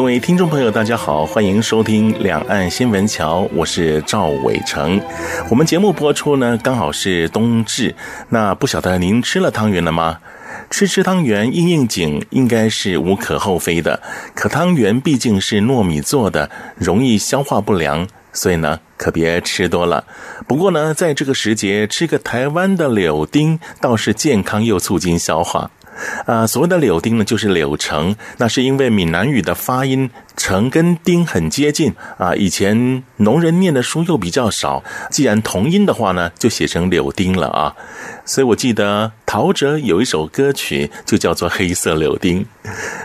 各位听众朋友，大家好，欢迎收听《两岸新闻桥》，我是赵伟成。我们节目播出呢，刚好是冬至。那不晓得您吃了汤圆了吗？吃吃汤圆应应景，应该是无可厚非的。可汤圆毕竟是糯米做的，容易消化不良，所以呢，可别吃多了。不过呢，在这个时节，吃个台湾的柳丁，倒是健康又促进消化。啊，所谓的柳丁呢，就是柳橙，那是因为闽南语的发音橙跟丁很接近啊。以前农人念的书又比较少，既然同音的话呢，就写成柳丁了啊。所以我记得陶喆有一首歌曲就叫做《黑色柳丁》。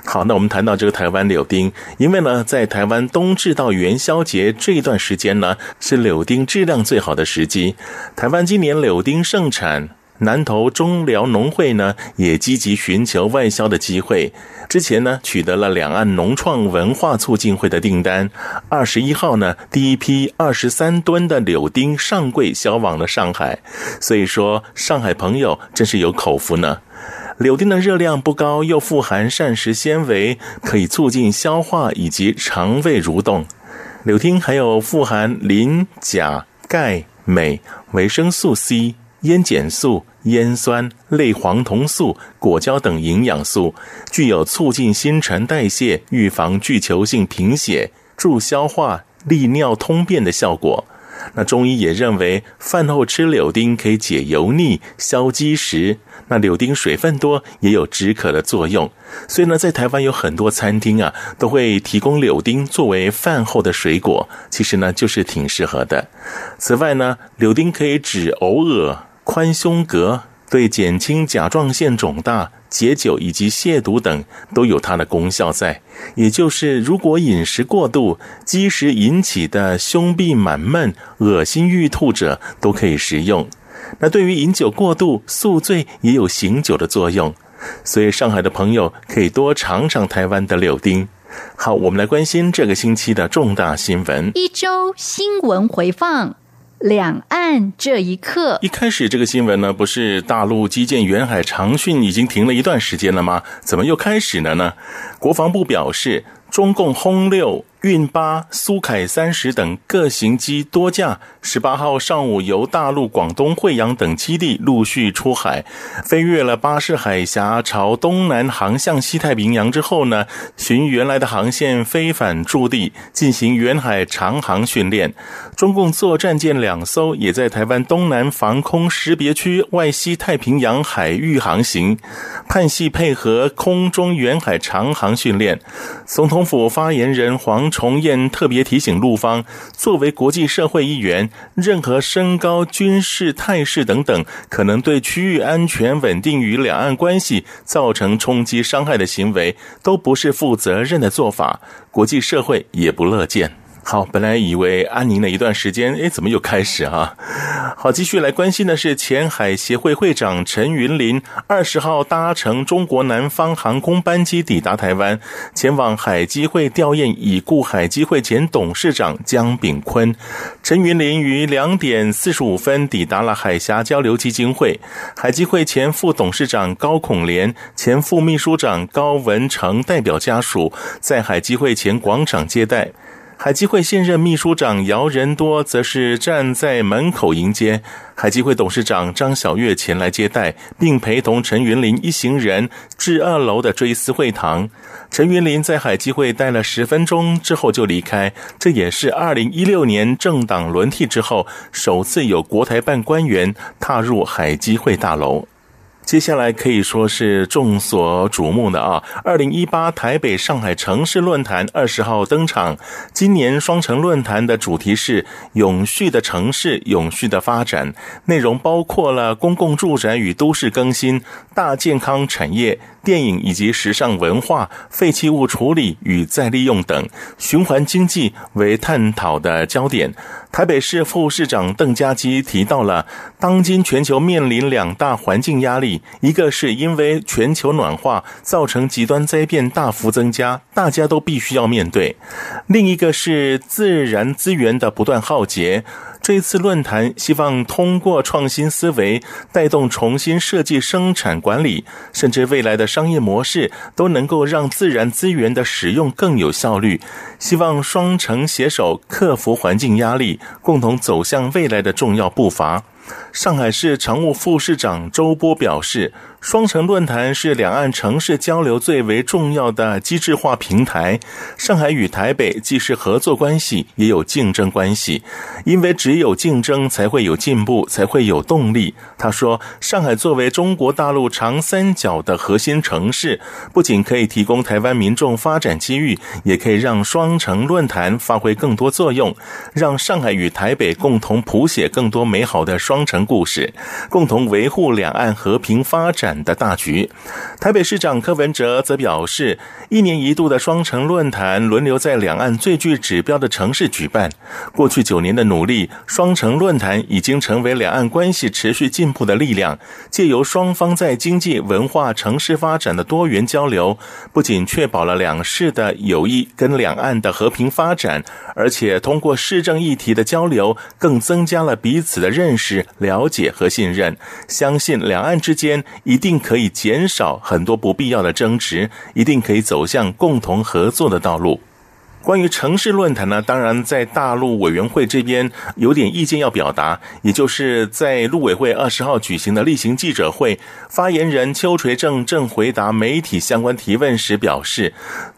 好，那我们谈到这个台湾柳丁，因为呢，在台湾冬至到元宵节这一段时间呢，是柳丁质量最好的时机。台湾今年柳丁盛产。南投中寮农会呢，也积极寻求外销的机会。之前呢，取得了两岸农创文化促进会的订单。二十一号呢，第一批二十三吨的柳丁上柜销往了上海。所以说，上海朋友真是有口福呢。柳丁的热量不高，又富含膳食纤维，可以促进消化以及肠胃蠕动。柳丁还有富含磷、钾、钙、镁、维生素 C。烟碱素、烟酸、类黄酮素、果胶等营养素，具有促进新陈代谢、预防巨球性贫血、助消化、利尿通便的效果。那中医也认为，饭后吃柳丁可以解油腻、消积食。那柳丁水分多，也有止渴的作用。所以呢，在台湾有很多餐厅啊，都会提供柳丁作为饭后的水果。其实呢，就是挺适合的。此外呢，柳丁可以止呕恶。宽胸膈，对减轻甲状腺肿大、解酒以及泻毒等都有它的功效在。也就是，如果饮食过度、积食引起的胸壁满闷、恶心欲吐者，都可以食用。那对于饮酒过度、宿醉也有醒酒的作用。所以，上海的朋友可以多尝尝台湾的柳丁。好，我们来关心这个星期的重大新闻。一周新闻回放。两岸这一刻，一开始这个新闻呢，不是大陆基建远海长训已经停了一段时间了吗？怎么又开始了呢？国防部表示，中共轰六。运八、苏凯三十等各型机多架，十八号上午由大陆广东惠阳等基地陆续出海，飞越了巴士海峡，朝东南航向西太平洋之后呢，循原来的航线飞返驻地，进行远海长航训练。中共作战舰两艘也在台湾东南防空识别区外西太平洋海域航行，判系配合空中远海长航训练。总统府发言人黄。重燕特别提醒陆方，作为国际社会一员，任何升高军事态势等等，可能对区域安全稳定与两岸关系造成冲击伤害的行为，都不是负责任的做法，国际社会也不乐见。好，本来以为安宁了一段时间，诶，怎么又开始啊？好，继续来关心的是前海协会会长陈云林，二十号搭乘中国南方航空班机抵达台湾，前往海基会吊唁已故海基会前董事长江炳坤。陈云林于两点四十五分抵达了海峡交流基金会，海基会前副董事长高孔廉、前副秘书长高文成代表家属在海基会前广场接待。海基会现任秘书长姚仁多则是站在门口迎接，海基会董事长张晓月前来接待，并陪同陈云林一行人至二楼的追思会堂。陈云林在海基会待了十分钟之后就离开，这也是二零一六年政党轮替之后首次有国台办官员踏入海基会大楼。接下来可以说是众所瞩目的啊！二零一八台北上海城市论坛二十号登场。今年双城论坛的主题是“永续的城市，永续的发展”，内容包括了公共住宅与都市更新、大健康产业、电影以及时尚文化、废弃物处理与再利用等，循环经济为探讨的焦点。台北市副市长邓家基提到了，当今全球面临两大环境压力，一个是因为全球暖化造成极端灾变大幅增加，大家都必须要面对；另一个是自然资源的不断耗竭。这次论坛希望通过创新思维，带动重新设计生产管理，甚至未来的商业模式，都能够让自然资源的使用更有效率。希望双城携手克服环境压力，共同走向未来的重要步伐。上海市常务副市长周波表示，双城论坛是两岸城市交流最为重要的机制化平台。上海与台北既是合作关系，也有竞争关系，因为只有竞争才会有进步，才会有动力。他说，上海作为中国大陆长三角的核心城市，不仅可以提供台湾民众发展机遇，也可以让双城论坛发挥更多作用，让上海与台北共同谱写更多美好的双。双城故事，共同维护两岸和平发展的大局。台北市长柯文哲则表示，一年一度的双城论坛轮流在两岸最具指标的城市举办。过去九年的努力，双城论坛已经成为两岸关系持续进步的力量。借由双方在经济、文化、城市发展的多元交流，不仅确保了两市的友谊跟两岸的和平发展，而且通过市政议题的交流，更增加了彼此的认识。了解和信任，相信两岸之间一定可以减少很多不必要的争执，一定可以走向共同合作的道路。关于城市论坛呢，当然在大陆委员会这边有点意见要表达，也就是在陆委会二十号举行的例行记者会，发言人邱垂正正回答媒体相关提问时表示，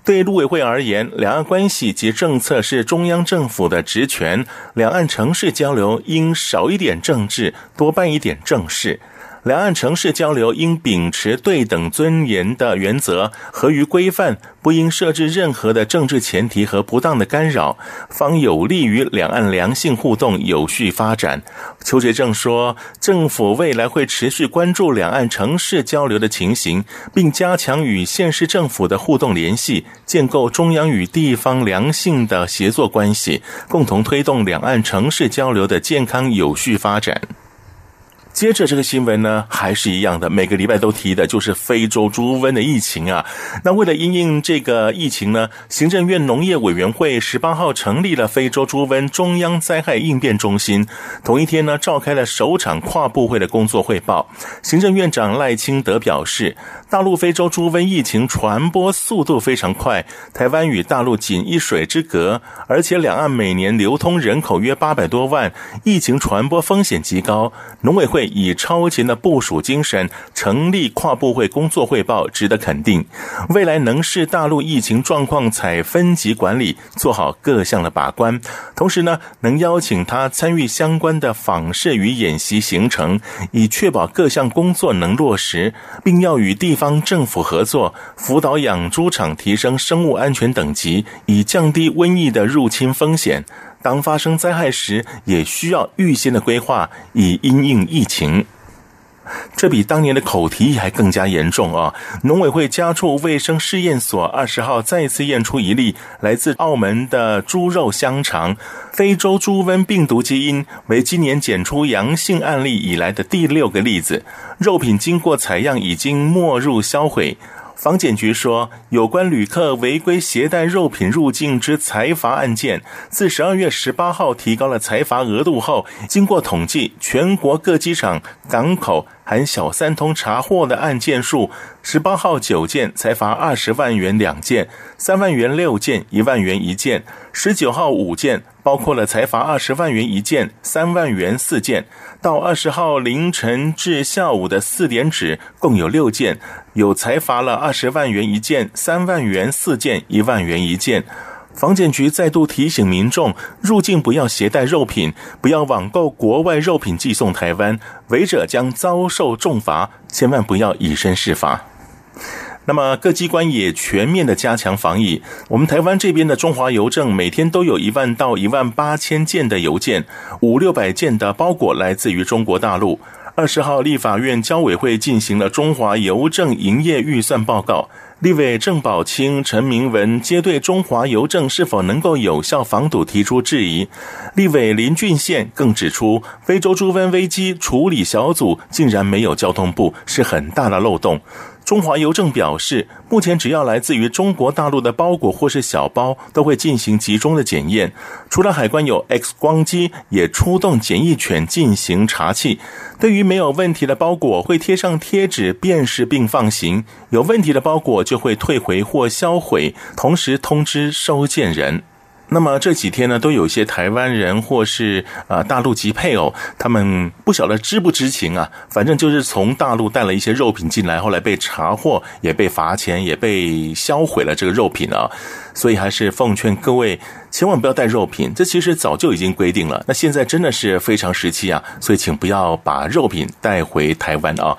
对陆委会而言，两岸关系及政策是中央政府的职权，两岸城市交流应少一点政治，多办一点正事。两岸城市交流应秉持对等尊严的原则，合于规范，不应设置任何的政治前提和不当的干扰，方有利于两岸良性互动有序发展。邱学正说，政府未来会持续关注两岸城市交流的情形，并加强与县市政府的互动联系，建构中央与地方良性的协作关系，共同推动两岸城市交流的健康有序发展。接着这个新闻呢，还是一样的，每个礼拜都提的，就是非洲猪瘟的疫情啊。那为了因应这个疫情呢，行政院农业委员会十八号成立了非洲猪瘟中央灾害应变中心，同一天呢，召开了首场跨部会的工作汇报。行政院长赖清德表示，大陆非洲猪瘟疫情传播速度非常快，台湾与大陆仅一水之隔，而且两岸每年流通人口约八百多万，疫情传播风险极高。农委会。以超前的部署精神成立跨部会工作汇报，值得肯定。未来能视大陆疫情状况采分级管理，做好各项的把关。同时呢，能邀请他参与相关的访视与演习行程，以确保各项工作能落实，并要与地方政府合作，辅导养猪场提升生物安全等级，以降低瘟疫的入侵风险。当发生灾害时，也需要预先的规划，以因应疫情。这比当年的口蹄疫还更加严重啊！农委会家畜卫生试验所二十号再次验出一例来自澳门的猪肉香肠，非洲猪瘟病毒基因为今年检出阳性案例以来的第六个例子。肉品经过采样，已经没入销毁。房检局说，有关旅客违规携带肉品入境之财阀案件，自十二月十八号提高了财阀额度后，经过统计，全国各机场、港口含小三通查获的案件数：十八号九件，裁罚二十万元两件，三万元六件，一万元一件；十九号五件。包括了财罚二十万元一件、三万元四件，到二十号凌晨至下午的四点止，共有六件，有裁罚了二十万元一件、三万元四件、一万元一件。防检局再度提醒民众，入境不要携带肉品，不要网购国外肉品寄送台湾，违者将遭受重罚，千万不要以身试法。那么各机关也全面的加强防疫。我们台湾这边的中华邮政每天都有一万到一万八千件的邮件，五六百件的包裹来自于中国大陆。二十号，立法院交委会进行了中华邮政营业预算报告。立委郑宝清、陈明文皆对中华邮政是否能够有效防堵提出质疑。立委林俊宪更指出，非洲猪瘟危机处理小组竟然没有交通部，是很大的漏洞。中华邮政表示，目前只要来自于中国大陆的包裹或是小包，都会进行集中的检验。除了海关有 X 光机，也出动检疫犬进行查缉。对于没有问题的包裹，会贴上贴纸辨识并放行；有问题的包裹就会退回或销毁，同时通知收件人。那么这几天呢，都有一些台湾人或是啊大陆籍配偶，他们不晓得知不知情啊，反正就是从大陆带了一些肉品进来，后来被查获，也被罚钱，也被销毁了这个肉品啊。所以还是奉劝各位，千万不要带肉品，这其实早就已经规定了。那现在真的是非常时期啊，所以请不要把肉品带回台湾啊。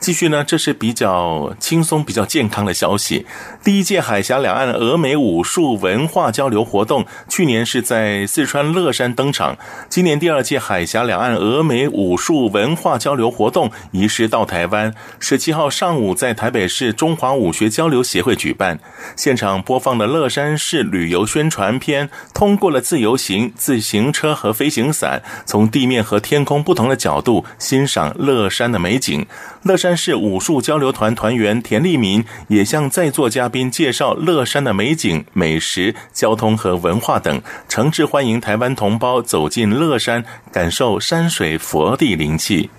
继续呢，这是比较轻松、比较健康的消息。第一届海峡两岸俄美武术文化交流活动，去年是在四川乐山登场。今年第二届海峡两岸俄美武术文化交流活动移师到台湾，十七号上午在台北市中华武学交流协会举办。现场播放的乐山市旅游宣传片，通过了自由行、自行车和飞行伞，从地面和天空不同的角度欣赏乐山的美景。乐山市武术交流团团员田立民也向在座嘉宾介绍乐山的美景、美食、交通和文化等，诚挚欢迎台湾同胞走进乐山，感受山水佛地灵气。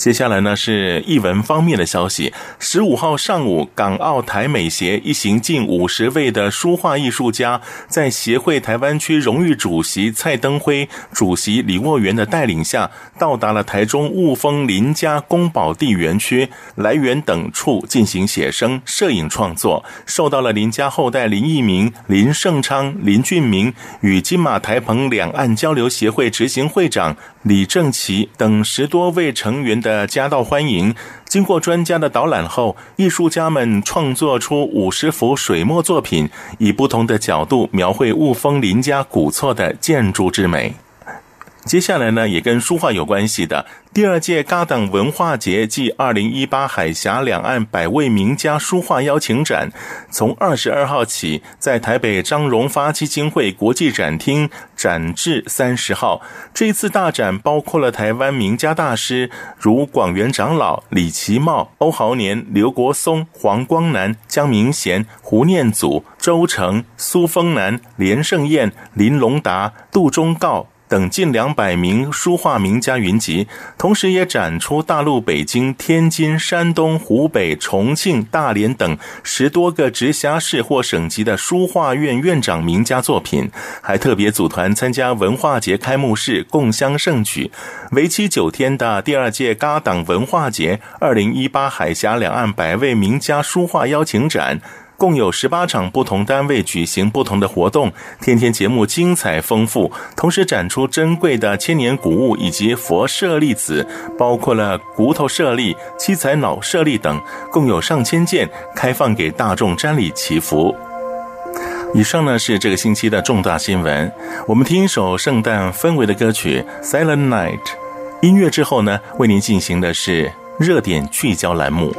接下来呢是艺文方面的消息。十五号上午，港澳台美协一行近五十位的书画艺术家，在协会台湾区荣誉主席蔡登辉、主席李沃元的带领下，到达了台中雾峰林家宫保地园区、来源等处进行写生、摄影创作，受到了林家后代林义明、林圣昌、林俊明与金马台澎两岸交流协会执行会长李正奇等十多位成员的。夹道欢迎，经过专家的导览后，艺术家们创作出五十幅水墨作品，以不同的角度描绘雾峰林家古厝的建筑之美。接下来呢，也跟书画有关系的。第二届嘎当文化节暨二零一八海峡两岸百位名家书画邀请展，从二十二号起在台北张荣发基金会国际展厅展至三十号。这次大展包括了台湾名家大师如广元长老、李其茂、欧豪年、刘国松、黄光南、江明贤、胡念祖、周成、苏丰南、连胜燕、林龙达、杜忠告。等近两百名书画名家云集，同时也展出大陆北京、天津、山东、湖北、重庆、大连等十多个直辖市或省级的书画院院长名家作品，还特别组团参加文化节开幕式，共襄盛举。为期九天的第二届嘎党文化节二零一八海峡两岸百位名家书画邀请展。共有十八场不同单位举行不同的活动，天天节目精彩丰富，同时展出珍贵的千年古物以及佛舍利子，包括了骨头舍利、七彩脑舍利等，共有上千件，开放给大众瞻礼祈福。以上呢是这个星期的重大新闻，我们听一首圣诞氛围的歌曲《Silent Night》，音乐之后呢，为您进行的是热点聚焦栏目。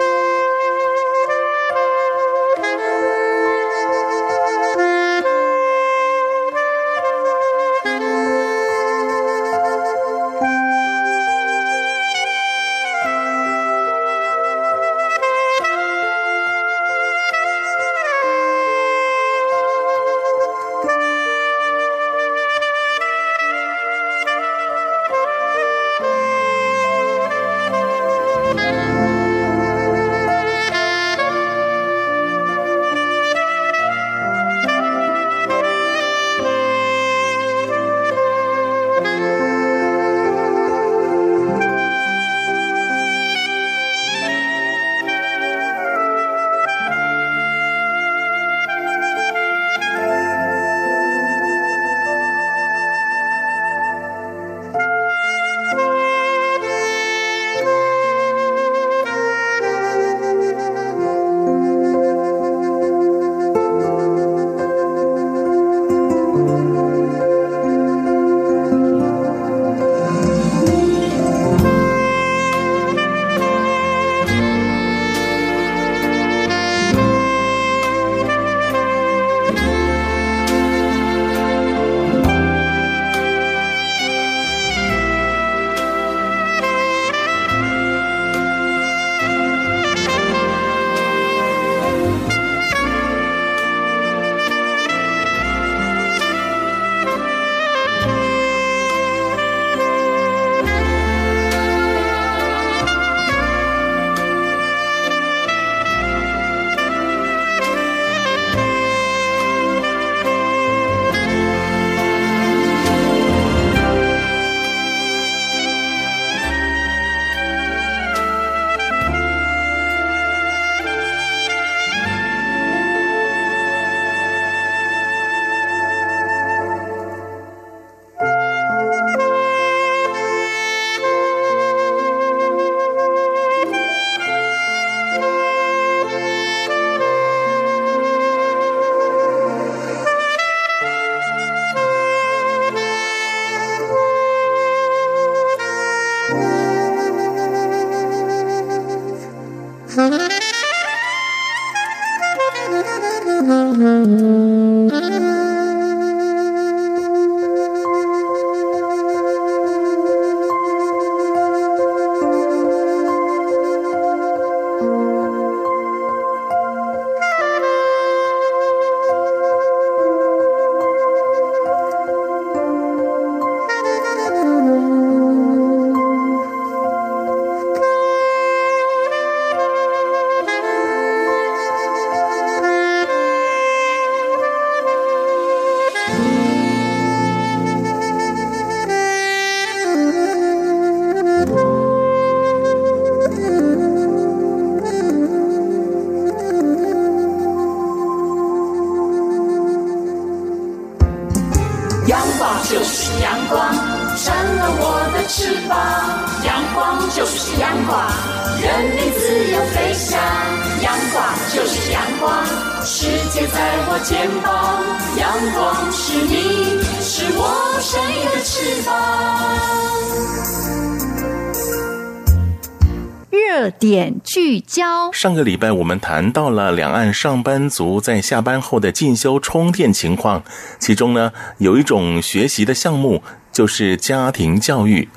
热点聚焦。上个礼拜我们谈到了两岸上班族在下班后的进修充电情况，其中呢有一种学习的项目就是家庭教育。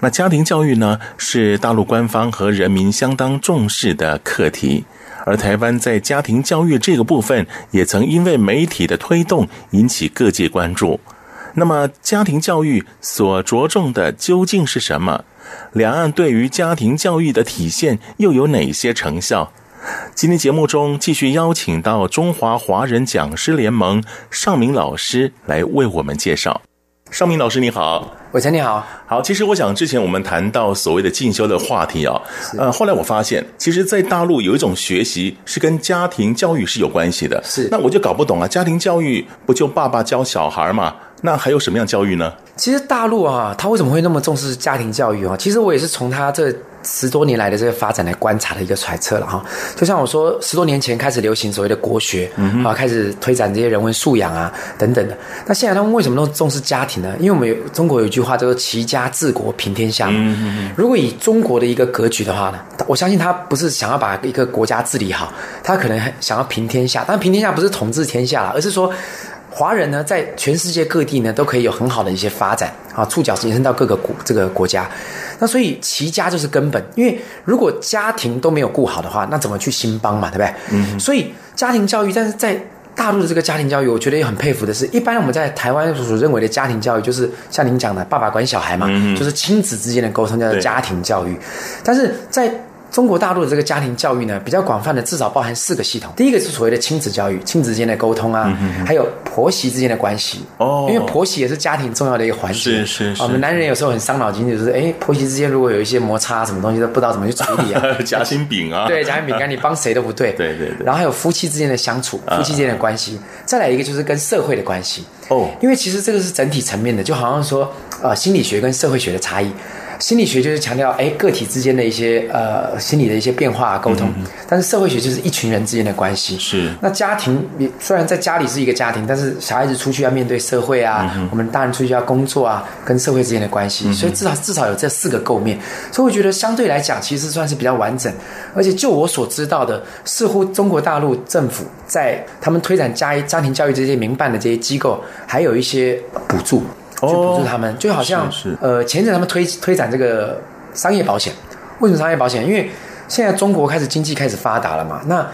那家庭教育呢是大陆官方和人民相当重视的课题，而台湾在家庭教育这个部分也曾因为媒体的推动引起各界关注。那么家庭教育所着重的究竟是什么？两岸对于家庭教育的体现又有哪些成效？今天节目中继续邀请到中华华人讲师联盟尚明老师来为我们介绍。尚明老师你好，伟成你好，好。其实我想之前我们谈到所谓的进修的话题啊，呃，后来我发现，其实，在大陆有一种学习是跟家庭教育是有关系的。是，那我就搞不懂啊，家庭教育不就爸爸教小孩嘛？那还有什么样教育呢？其实大陆啊，他为什么会那么重视家庭教育啊？其实我也是从他这十多年来的这个发展来观察的一个揣测了哈。就像我说，十多年前开始流行所谓的国学，嗯啊，开始推展这些人文素养啊等等的。那现在他们为什么那么重视家庭呢？因为我们有中国有一句话叫做“齐家治国平天下”。嗯嗯嗯。如果以中国的一个格局的话呢，我相信他不是想要把一个国家治理好，他可能想要平天下。但平天下不是统治天下了，而是说。华人呢，在全世界各地呢，都可以有很好的一些发展啊，触角延伸到各个国这个国家。那所以齐家就是根本，因为如果家庭都没有顾好的话，那怎么去兴邦嘛，对不对？嗯。所以家庭教育，但是在大陆的这个家庭教育，我觉得也很佩服的是，一般我们在台湾所认为的家庭教育，就是像您讲的，爸爸管小孩嘛，嗯、就是亲子之间的沟通叫做家庭教育。但是在中国大陆的这个家庭教育呢，比较广泛的，至少包含四个系统。第一个是所谓的亲子教育，亲子之间的沟通啊，嗯、哼还有婆媳之间的关系。哦，因为婆媳也是家庭重要的一个环节。是是是。我们男人有时候很伤脑筋，就是哎，婆媳之间如果有一些摩擦，什么东西都不知道怎么去处理啊。夹心饼啊。对，夹心饼干，你帮谁都不对。对对对。然后还有夫妻之间的相处，夫妻之间的关系。啊、再来一个就是跟社会的关系。哦。因为其实这个是整体层面的，就好像说，呃，心理学跟社会学的差异。心理学就是强调哎，个体之间的一些呃心理的一些变化沟通，嗯、但是社会学就是一群人之间的关系。是。那家庭你虽然在家里是一个家庭，但是小孩子出去要面对社会啊，嗯、我们大人出去要工作啊，跟社会之间的关系，嗯、所以至少至少有这四个构面。所以我觉得相对来讲，其实算是比较完整。而且就我所知道的，似乎中国大陆政府在他们推展家家庭教育这些民办的这些机构，还有一些补助。去补助他们，就好像呃，前阵他们推推展这个商业保险，为什么商业保险？因为现在中国开始经济开始发达了嘛，那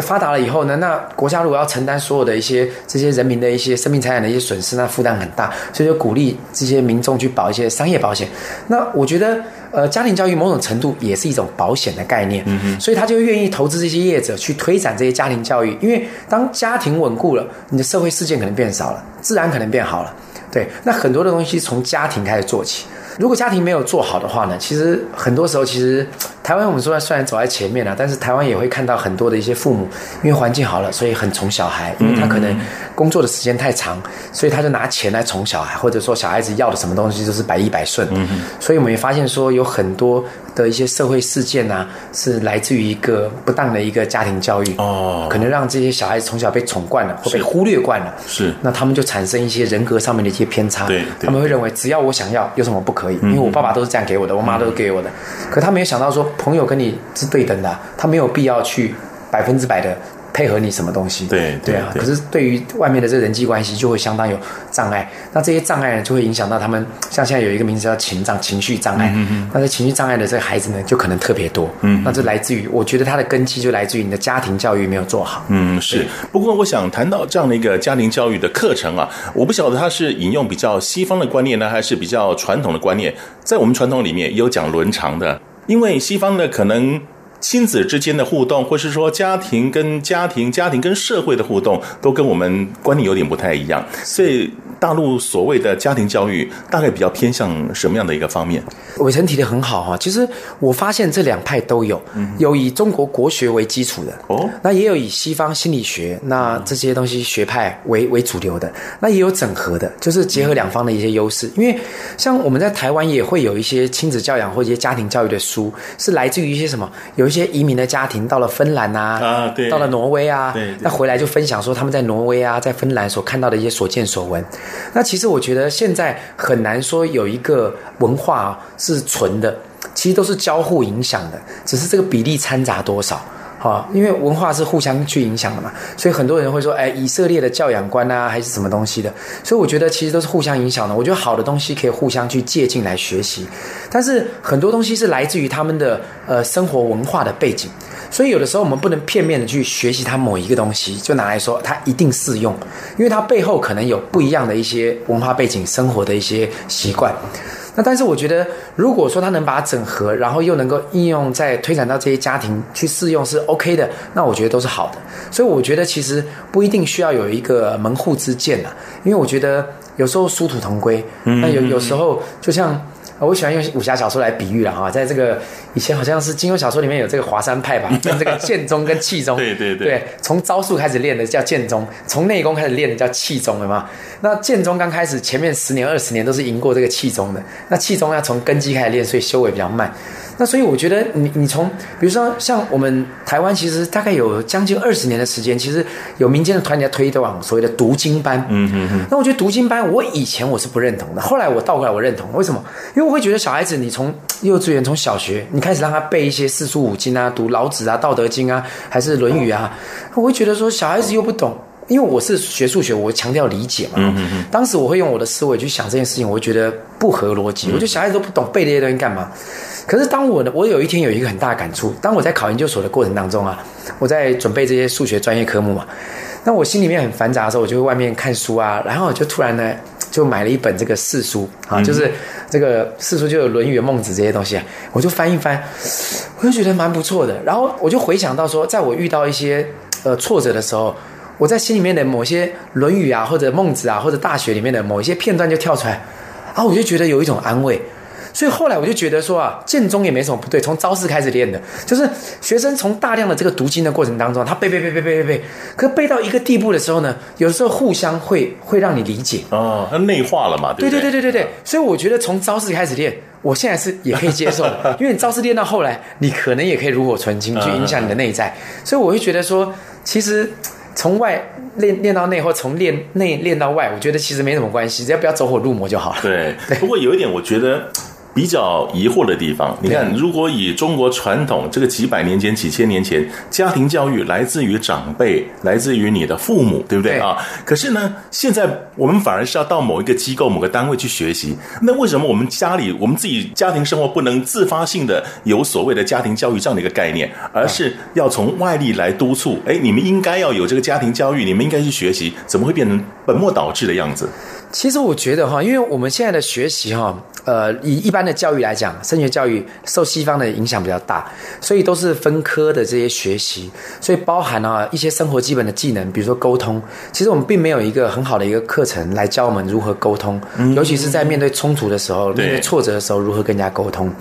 发达了以后呢，那国家如果要承担所有的一些这些人民的一些生命财产的一些损失，那负担很大，所以就鼓励这些民众去保一些商业保险。那我觉得，呃，家庭教育某种程度也是一种保险的概念，嗯哼，所以他就愿意投资这些业者去推展这些家庭教育，因为当家庭稳固了，你的社会事件可能变少了，自然可能变好了。对，那很多的东西从家庭开始做起。如果家庭没有做好的话呢，其实很多时候，其实台湾我们说虽然走在前面了，但是台湾也会看到很多的一些父母，因为环境好了，所以很宠小孩，因为他可能工作的时间太长，所以他就拿钱来宠小孩，或者说小孩子要的什么东西就是百依百顺。所以我们也发现说，有很多的一些社会事件啊，是来自于一个不当的一个家庭教育。哦，可能让这些小孩子从小被宠惯了，或被忽略惯了，是，那他们就产生一些人格上面的一些偏差，对，他们会认为只要我想要，有什么不可以？因为我爸爸都是这样给我的，我妈都是给我的，可他没有想到说朋友跟你是对等的，他没有必要去百分之百的。配合你什么东西？对对，对啊，可是对于外面的这个人际关系就会相当有障碍。那这些障碍呢，就会影响到他们。像现在有一个名字叫情障、情绪障碍。嗯嗯。那这情绪障碍的这个孩子呢，就可能特别多。嗯。那这来自于，我觉得他的根基就来自于你的家庭教育没有做好。嗯，是。不过我想谈到这样的一个家庭教育的课程啊，我不晓得他是引用比较西方的观念呢，还是比较传统的观念。在我们传统里面有讲伦常的，因为西方的可能。亲子之间的互动，或是说家庭跟家庭、家庭跟社会的互动，都跟我们观念有点不太一样。所以大陆所谓的家庭教育，大概比较偏向什么样的一个方面？伟成提的很好哈，其实我发现这两派都有，有以中国国学为基础的哦，那也有以西方心理学那这些东西学派为为主流的，那也有整合的，就是结合两方的一些优势。因为像我们在台湾也会有一些亲子教养或者一些家庭教育的书，是来自于一些什么有。有一些移民的家庭到了芬兰啊，啊对，到了挪威啊，对，那回来就分享说他们在挪威啊，在芬兰所看到的一些所见所闻。那其实我觉得现在很难说有一个文化是纯的，其实都是交互影响的，只是这个比例掺杂多少。啊，因为文化是互相去影响的嘛，所以很多人会说，哎，以色列的教养观啊，还是什么东西的。所以我觉得其实都是互相影响的。我觉得好的东西可以互相去借鉴来学习，但是很多东西是来自于他们的呃生活文化的背景，所以有的时候我们不能片面的去学习它某一个东西，就拿来说它一定适用，因为它背后可能有不一样的一些文化背景、生活的一些习惯。那但是我觉得，如果说他能把它整合，然后又能够应用在推展到这些家庭去试用是 OK 的，那我觉得都是好的。所以我觉得其实不一定需要有一个门户之见呐，因为我觉得有时候殊途同归。那有有时候就像。我喜欢用武侠小说来比喻了哈，在这个以前好像是金庸小说里面有这个华山派吧，跟这个剑宗跟气宗，对对对，从招数开始练的叫剑宗，从内功开始练的叫气宗，了嘛？那剑宗刚开始前面十年二十年都是赢过这个气宗的，那气宗要从根基开始练，所以修为比较慢。那所以我觉得你你从比如说像我们台湾，其实大概有将近二十年的时间，其实有民间的团体在推广所谓的读经班。嗯嗯嗯。那我觉得读经班，我以前我是不认同的，后来我倒过来我认同。为什么？因为我会觉得小孩子，你从幼稚园从小学，你开始让他背一些四书五经啊，读老子啊、道德经啊，还是论语啊，我会觉得说小孩子又不懂。因为我是学数学，我强调理解嘛。嗯嗯嗯。当时我会用我的思维去想这件事情，我会觉得不合逻辑。我觉得小孩子都不懂背这些东西干嘛？可是当我呢，我有一天有一个很大的感触。当我在考研究所的过程当中啊，我在准备这些数学专业科目嘛，那我心里面很繁杂的时候，我就会外面看书啊，然后我就突然呢，就买了一本这个四书啊，就是这个四书就有《论语》《孟子》这些东西啊，我就翻一翻，我就觉得蛮不错的。然后我就回想到说，在我遇到一些呃挫折的时候。我在心里面的某些《论语》啊，或者《孟子》啊，或者《大学》里面的某一些片段就跳出来，啊，我就觉得有一种安慰。所以后来我就觉得说啊，剑宗也没什么不对，从招式开始练的，就是学生从大量的这个读经的过程当中，他背背背背背背背，可背到一个地步的时候呢，有时候互相会会让你理解哦，他内化了嘛，对对对对对对对。所以我觉得从招式开始练，我现在是也可以接受，因为你招式练到后来，你可能也可以炉火纯青，去影响你的内在。所以我会觉得说，其实。从外练练到内，或从练内练到外，我觉得其实没什么关系，只要不要走火入魔就好了。对，不过有一点，我觉得。比较疑惑的地方，你看，如果以中国传统这个几百年前、几千年前，家庭教育来自于长辈，来自于你的父母，对不对啊？可是呢，现在我们反而是要到某一个机构、某个单位去学习。那为什么我们家里、我们自己家庭生活不能自发性的有所谓的家庭教育这样的一个概念，而是要从外力来督促？哎，你们应该要有这个家庭教育，你们应该去学习，怎么会变成本末倒置的样子？其实我觉得哈，因为我们现在的学习哈。呃，以一般的教育来讲，升学教育受西方的影响比较大，所以都是分科的这些学习，所以包含啊一些生活基本的技能，比如说沟通。其实我们并没有一个很好的一个课程来教我们如何沟通，尤其是在面对冲突的时候，面对挫折的时候，如何跟人家沟通。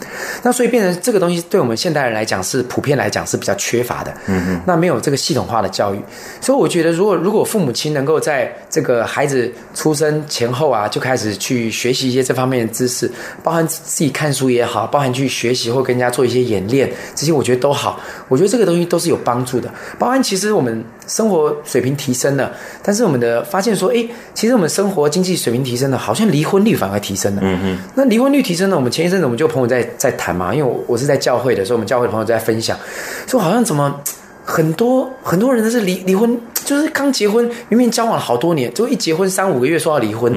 那所以变成这个东西，对我们现代人来讲是普遍来讲是比较缺乏的。嗯嗯。那没有这个系统化的教育，所以我觉得，如果如果父母亲能够在这个孩子出生前后啊，就开始去学习一些这方面的知识。包含自己看书也好，包含去学习或跟人家做一些演练，这些我觉得都好。我觉得这个东西都是有帮助的。包含其实我们生活水平提升了，但是我们的发现说，哎，其实我们生活经济水平提升了，好像离婚率反而提升了。嗯嗯。那离婚率提升了，我们前一阵子我们就朋友在在谈嘛，因为我我是在教会的所以，我们教会的朋友在分享，说好像怎么很多很多人都是离离婚，就是刚结婚，明明交往了好多年，就一结婚三五个月说要离婚。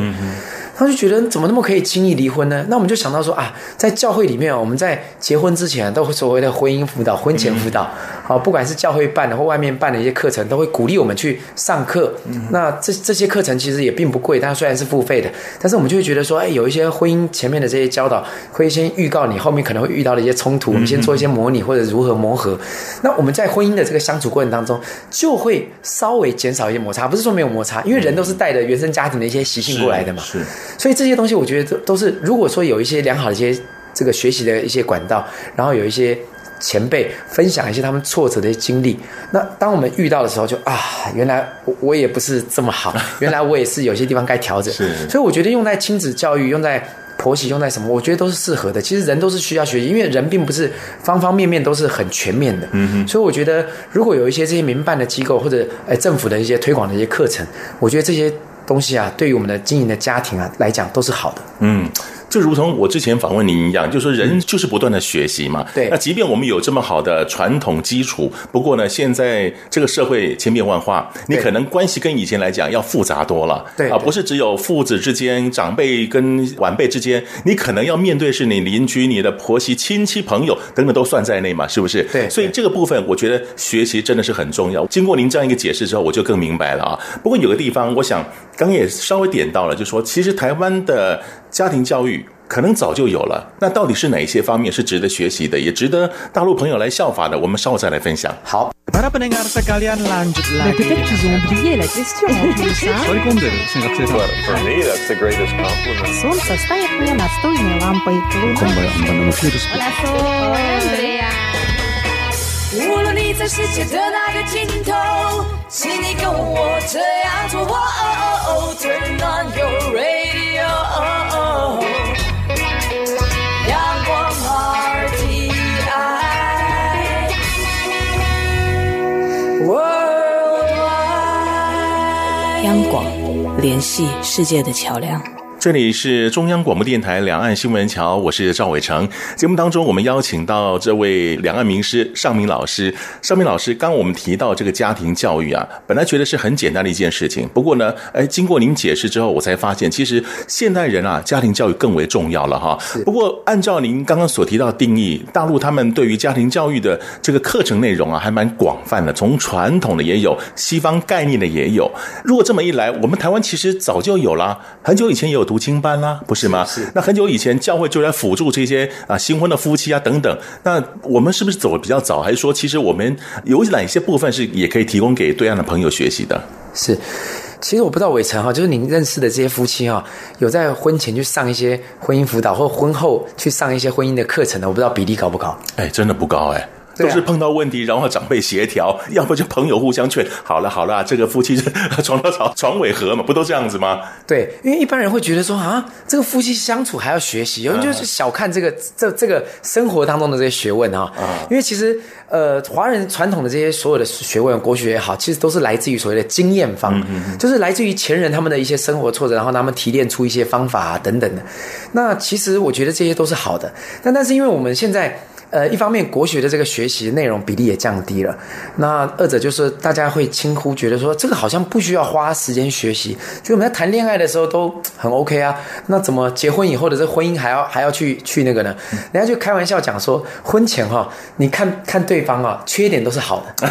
他就觉得怎么那么可以轻易离婚呢？那我们就想到说啊，在教会里面，我们在结婚之前都会所谓的婚姻辅导、婚前辅导，好，不管是教会办的或外面办的一些课程，都会鼓励我们去上课。那这这些课程其实也并不贵，但虽然是付费的，但是我们就会觉得说，哎，有一些婚姻前面的这些教导，会先预告你后面可能会遇到的一些冲突，我们先做一些模拟或者如何磨合。那我们在婚姻的这个相处过程当中，就会稍微减少一些摩擦，不是说没有摩擦，因为人都是带着原生家庭的一些习性过来的嘛。是。所以这些东西，我觉得都都是，如果说有一些良好的一些这个学习的一些管道，然后有一些前辈分享一些他们挫折的经历，那当我们遇到的时候就，就啊，原来我我也不是这么好，原来我也是有些地方该调整。是。所以我觉得用在亲子教育，用在婆媳，用在什么，我觉得都是适合的。其实人都是需要学习，因为人并不是方方面面都是很全面的。嗯哼。所以我觉得，如果有一些这些民办的机构或者呃政府的一些推广的一些课程，我觉得这些。东西啊，对于我们的经营的家庭啊来讲，都是好的。嗯。就如同我之前访问您一样，就说人就是不断的学习嘛。对。那即便我们有这么好的传统基础，不过呢，现在这个社会千变万化，你可能关系跟以前来讲要复杂多了。对。啊，不是只有父子之间、长辈跟晚辈之间，你可能要面对是你邻居、你的婆媳、亲戚、朋友等等都算在内嘛，是不是？对。所以这个部分，我觉得学习真的是很重要。经过您这样一个解释之后，我就更明白了啊。不过有个地方，我想刚刚也稍微点到了，就是说其实台湾的家庭教育。可能早就有了，那到底是哪一些方面是值得学习的，也值得大陆朋友来效法的？我们稍后再来分享。好。广，联系世界的桥梁。这里是中央广播电台两岸新闻桥，我是赵伟成。节目当中，我们邀请到这位两岸名师尚明老师。尚明老师，刚我们提到这个家庭教育啊，本来觉得是很简单的一件事情，不过呢，哎，经过您解释之后，我才发现，其实现代人啊，家庭教育更为重要了哈。不过，按照您刚刚所提到的定义，大陆他们对于家庭教育的这个课程内容啊，还蛮广泛的，从传统的也有，西方概念的也有。如果这么一来，我们台湾其实早就有了，很久以前也有。读经班啦，不是吗？是。那很久以前教会就来辅助这些啊新婚的夫妻啊等等。那我们是不是走的比较早？还是说，其实我们有哪些部分是也可以提供给对岸的朋友学习的？是。其实我不知道伟成哈，就是您认识的这些夫妻哈，有在婚前去上一些婚姻辅导，或婚后去上一些婚姻的课程的，我不知道比例高不高？哎，真的不高哎。都是碰到问题，然后长辈协调，要不就朋友互相劝。好了好了，这个夫妻床头吵，床尾和嘛，不都这样子吗？对，因为一般人会觉得说啊，这个夫妻相处还要学习，有人就是小看这个这这个生活当中的这些学问啊。啊，因为其实呃，华人传统的这些所有的学问，国学也好，其实都是来自于所谓的经验方，嗯、就是来自于前人他们的一些生活挫折，然后他们提炼出一些方法啊等等的。那其实我觉得这些都是好的，但但是因为我们现在。呃，一方面国学的这个学习内容比例也降低了，那二者就是大家会轻忽，觉得说这个好像不需要花时间学习，就我们在谈恋爱的时候都很 OK 啊，那怎么结婚以后的这婚姻还要还要去去那个呢？人家就开玩笑讲说，婚前哈、哦，你看看对方啊，缺点都是好的，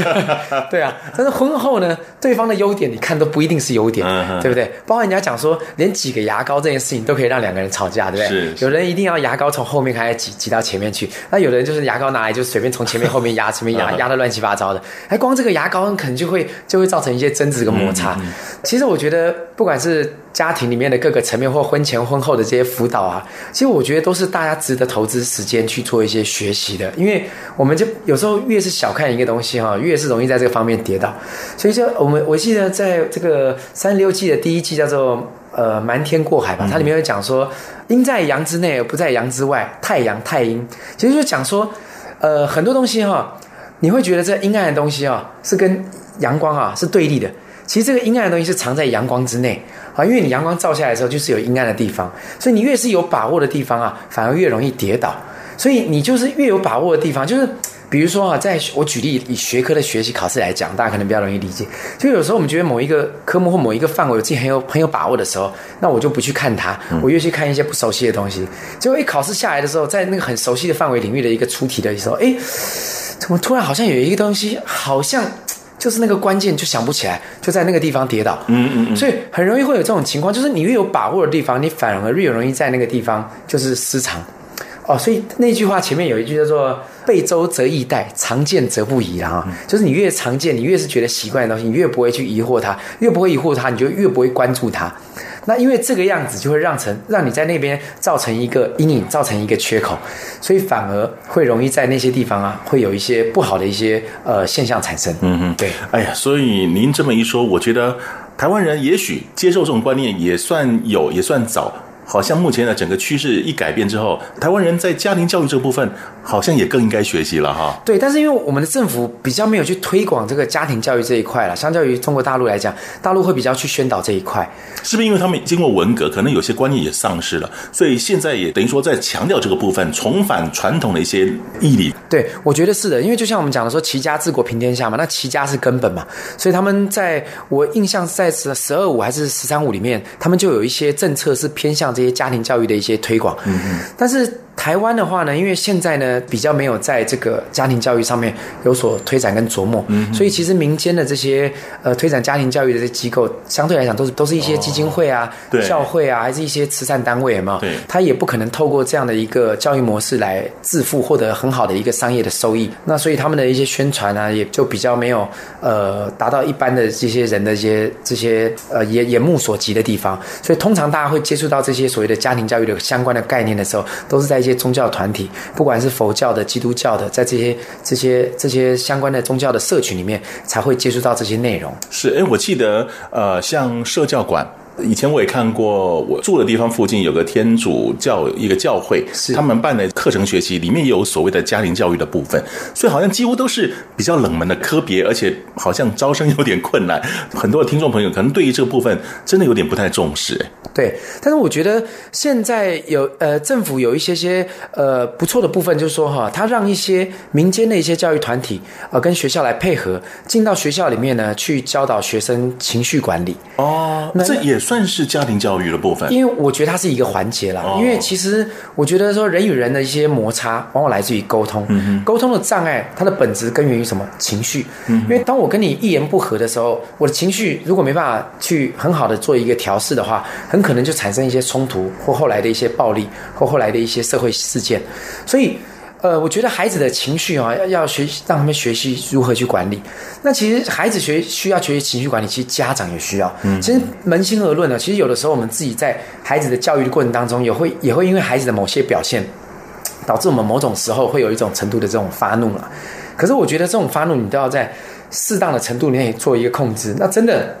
对啊，但是婚后呢，对方的优点你看都不一定是优点，对不对？包括人家讲说，连挤个牙膏这件事情都可以让两个人吵架，对不对？有人一定要牙膏从后面开始挤挤到前面去。那有的人就是牙膏拿来就随便从前面后面压，前面压压的乱七八糟的，哎，光这个牙膏可能就会就会造成一些争执跟摩擦。嗯嗯、其实我觉得，不管是家庭里面的各个层面，或婚前婚后的这些辅导啊，其实我觉得都是大家值得投资时间去做一些学习的。因为我们就有时候越是小看一个东西哈，越是容易在这个方面跌倒。所以就我们我记得在这个三十六计的第一计叫做。呃瞒天过海吧，它里面有讲说，阴在阳之内而不在阳之外，太阳太阴，其实就讲说，呃很多东西哈，你会觉得这阴暗的东西啊是跟阳光啊是对立的，其实这个阴暗的东西是藏在阳光之内啊，因为你阳光照下来的时候就是有阴暗的地方，所以你越是有把握的地方啊，反而越容易跌倒，所以你就是越有把握的地方就是。比如说啊，在我举例以学科的学习考试来讲，大家可能比较容易理解。就有时候我们觉得某一个科目或某一个范围，我自己很有很有把握的时候，那我就不去看它，我越去看一些不熟悉的东西。结果一考试下来的时候，在那个很熟悉的范围领域的一个出题的时候，哎，怎么突然好像有一个东西，好像就是那个关键就想不起来，就在那个地方跌倒。嗯嗯嗯。所以很容易会有这种情况，就是你越有把握的地方，你反而越容易在那个地方就是失常。哦，所以那句话前面有一句叫做“备周则易殆，常见则不疑”啊，就是你越常见，你越是觉得习惯的东西，你越不会去疑惑它，越不会疑惑它，你就越不会关注它。那因为这个样子就会让成让你在那边造成一个阴影，造成一个缺口，所以反而会容易在那些地方啊，会有一些不好的一些呃现象产生。嗯嗯，对。哎呀，所以您这么一说，我觉得台湾人也许接受这种观念也算有，也算早。好像目前的整个趋势一改变之后，台湾人在家庭教育这部分好像也更应该学习了哈。对，但是因为我们的政府比较没有去推广这个家庭教育这一块了，相较于中国大陆来讲，大陆会比较去宣导这一块。是不是因为他们经过文革，可能有些观念也丧失了，所以现在也等于说在强调这个部分，重返传统的一些义理？对，我觉得是的，因为就像我们讲的说，齐家治国平天下嘛，那齐家是根本嘛，所以他们在我印象在十十二五还是十三五里面，他们就有一些政策是偏向这些家庭教育的一些推广，嗯嗯，但是。台湾的话呢，因为现在呢比较没有在这个家庭教育上面有所推展跟琢磨，嗯，所以其实民间的这些呃推展家庭教育的这些机构，相对来讲都是都是一些基金会啊、哦、教会啊，还是一些慈善单位嘛，对，他也不可能透过这样的一个教育模式来致富，获得很好的一个商业的收益。那所以他们的一些宣传啊，也就比较没有呃达到一般的这些人的一些这些呃眼眼目所及的地方。所以通常大家会接触到这些所谓的家庭教育的相关的概念的时候，都是在一些。宗教团体，不管是佛教的、基督教的，在这些、这些、这些相关的宗教的社群里面，才会接触到这些内容。是，哎，我记得，呃，像社教馆。以前我也看过，我住的地方附近有个天主教一个教会，是他们办的课程学习，里面也有所谓的家庭教育的部分，所以好像几乎都是比较冷门的科别，而且好像招生有点困难。很多的听众朋友可能对于这个部分真的有点不太重视。对，但是我觉得现在有呃政府有一些些呃不错的部分，就是说哈，他让一些民间的一些教育团体呃跟学校来配合，进到学校里面呢去教导学生情绪管理。哦，那这也是。算是家庭教育的部分，因为我觉得它是一个环节啦。因为其实我觉得说人与人的一些摩擦，往往来自于沟通。沟通的障碍，它的本质根源于什么？情绪。因为当我跟你一言不合的时候，我的情绪如果没办法去很好的做一个调试的话，很可能就产生一些冲突，或后来的一些暴力，或后来的一些社会事件。所以。呃，我觉得孩子的情绪啊，要要学习，让他们学习如何去管理。那其实孩子学需要学习情绪管理，其实家长也需要。嗯，其实扪心而论呢，其实有的时候我们自己在孩子的教育的过程当中，也会也会因为孩子的某些表现，导致我们某种时候会有一种程度的这种发怒了。可是我觉得这种发怒，你都要在适当的程度里面做一个控制。那真的，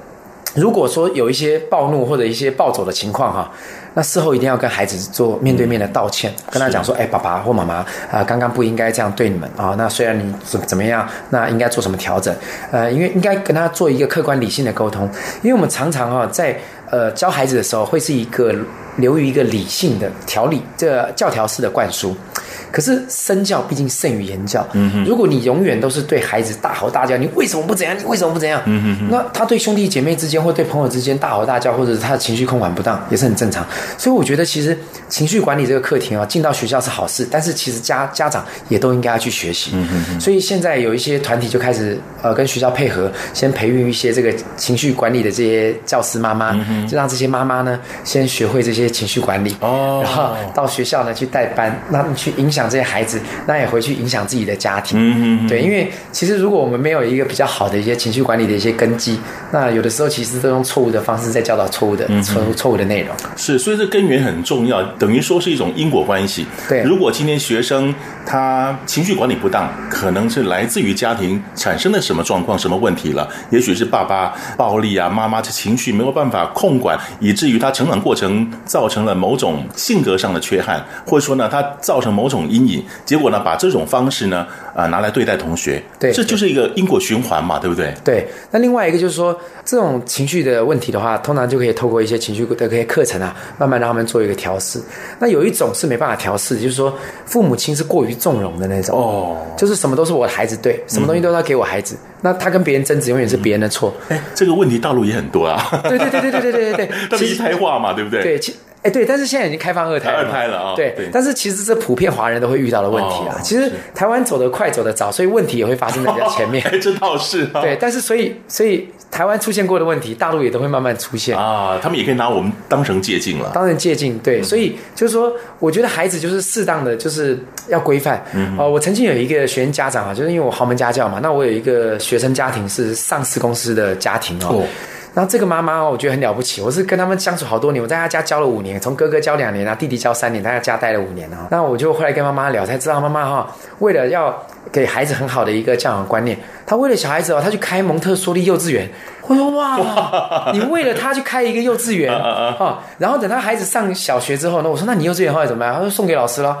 如果说有一些暴怒或者一些暴走的情况哈。那事后一定要跟孩子做面对面的道歉，嗯、跟他讲说，哎，爸爸或妈妈啊、呃，刚刚不应该这样对你们啊、哦。那虽然你怎怎么样，那应该做什么调整？呃，因为应该跟他做一个客观理性的沟通，因为我们常常啊、哦、在呃教孩子的时候，会是一个流于一个理性的条理，这个、教条式的灌输。可是身教毕竟胜于言教。嗯哼，如果你永远都是对孩子大吼大叫，你为什么不怎样？你为什么不怎样？嗯哼哼，那他对兄弟姐妹之间或对朋友之间大吼大叫，或者是他的情绪控管不当，也是很正常。所以我觉得，其实情绪管理这个课题啊，进到学校是好事，但是其实家家长也都应该要去学习。嗯哼哼，所以现在有一些团体就开始呃跟学校配合，先培育一些这个情绪管理的这些教师妈妈，嗯、就让这些妈妈呢先学会这些情绪管理哦，然后到学校呢去带班，那你去影响。响这些孩子，那也回去影响自己的家庭。嗯嗯，对，因为其实如果我们没有一个比较好的一些情绪管理的一些根基，那有的时候其实都用错误的方式在教导错误的、错误错误的内容。是，所以这根源很重要，等于说是一种因果关系。对，如果今天学生他情绪管理不当，可能是来自于家庭产生了什么状况、什么问题了？也许是爸爸暴力啊，妈妈这情绪没有办法控管，以至于他成长过程造成了某种性格上的缺憾，或者说呢，他造成某种阴影，结果呢，把这种方式呢，啊、呃，拿来对待同学，对，这就是一个因果循环嘛，对不对？对。那另外一个就是说，这种情绪的问题的话，通常就可以透过一些情绪的这些课程啊，慢慢让他们做一个调试。那有一种是没办法调试，就是说父母亲是过于纵容的那种，哦，就是什么都是我的孩子对，什么东西都要给我孩子，嗯、那他跟别人争执，永远是别人的错。哎，这个问题大陆也很多啊。对对对对对对对对对，他们一胎化嘛，对不对？对，其哎对，但是现在已经开放二胎了，二胎了啊、哦。对，对，但是其实这普遍华人都会遇到的问题啊。哦、其实台湾走得快，走得早，所以问题也会发生在比较前面。这倒是、啊。对，但是所以所以台湾出现过的问题，大陆也都会慢慢出现啊。他们也可以拿我们当成借鉴了。当成借鉴，对。嗯、所以就是说，我觉得孩子就是适当的，就是要规范。嗯。哦，我曾经有一个学生家长啊，就是因为我豪门家教嘛，那我有一个学生家庭是上市公司的家庭哦。哦然后这个妈妈，我觉得很了不起。我是跟他们相处好多年，我在他家教了五年，从哥哥教两年啊，弟弟教三年，在他家待了五年啊。那我就后来跟妈妈聊，才知道妈妈哈，为了要给孩子很好的一个教养观念，她为了小孩子哦，她去开蒙特梭利幼稚园。我说哇，你为了他去开一个幼稚园啊？然后等他孩子上小学之后呢，我说那你幼稚园后来怎么样？他说送给老师了。